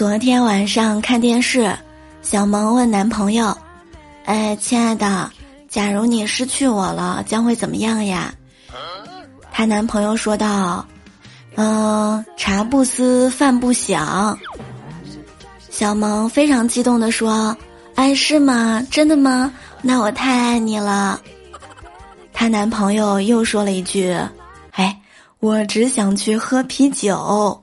昨天晚上看电视，小萌问男朋友：“哎，亲爱的，假如你失去我了，将会怎么样呀？”她男朋友说道：“嗯，茶不思饭不想。”小萌非常激动地说：“哎，是吗？真的吗？那我太爱你了。”她男朋友又说了一句：“哎，我只想去喝啤酒。”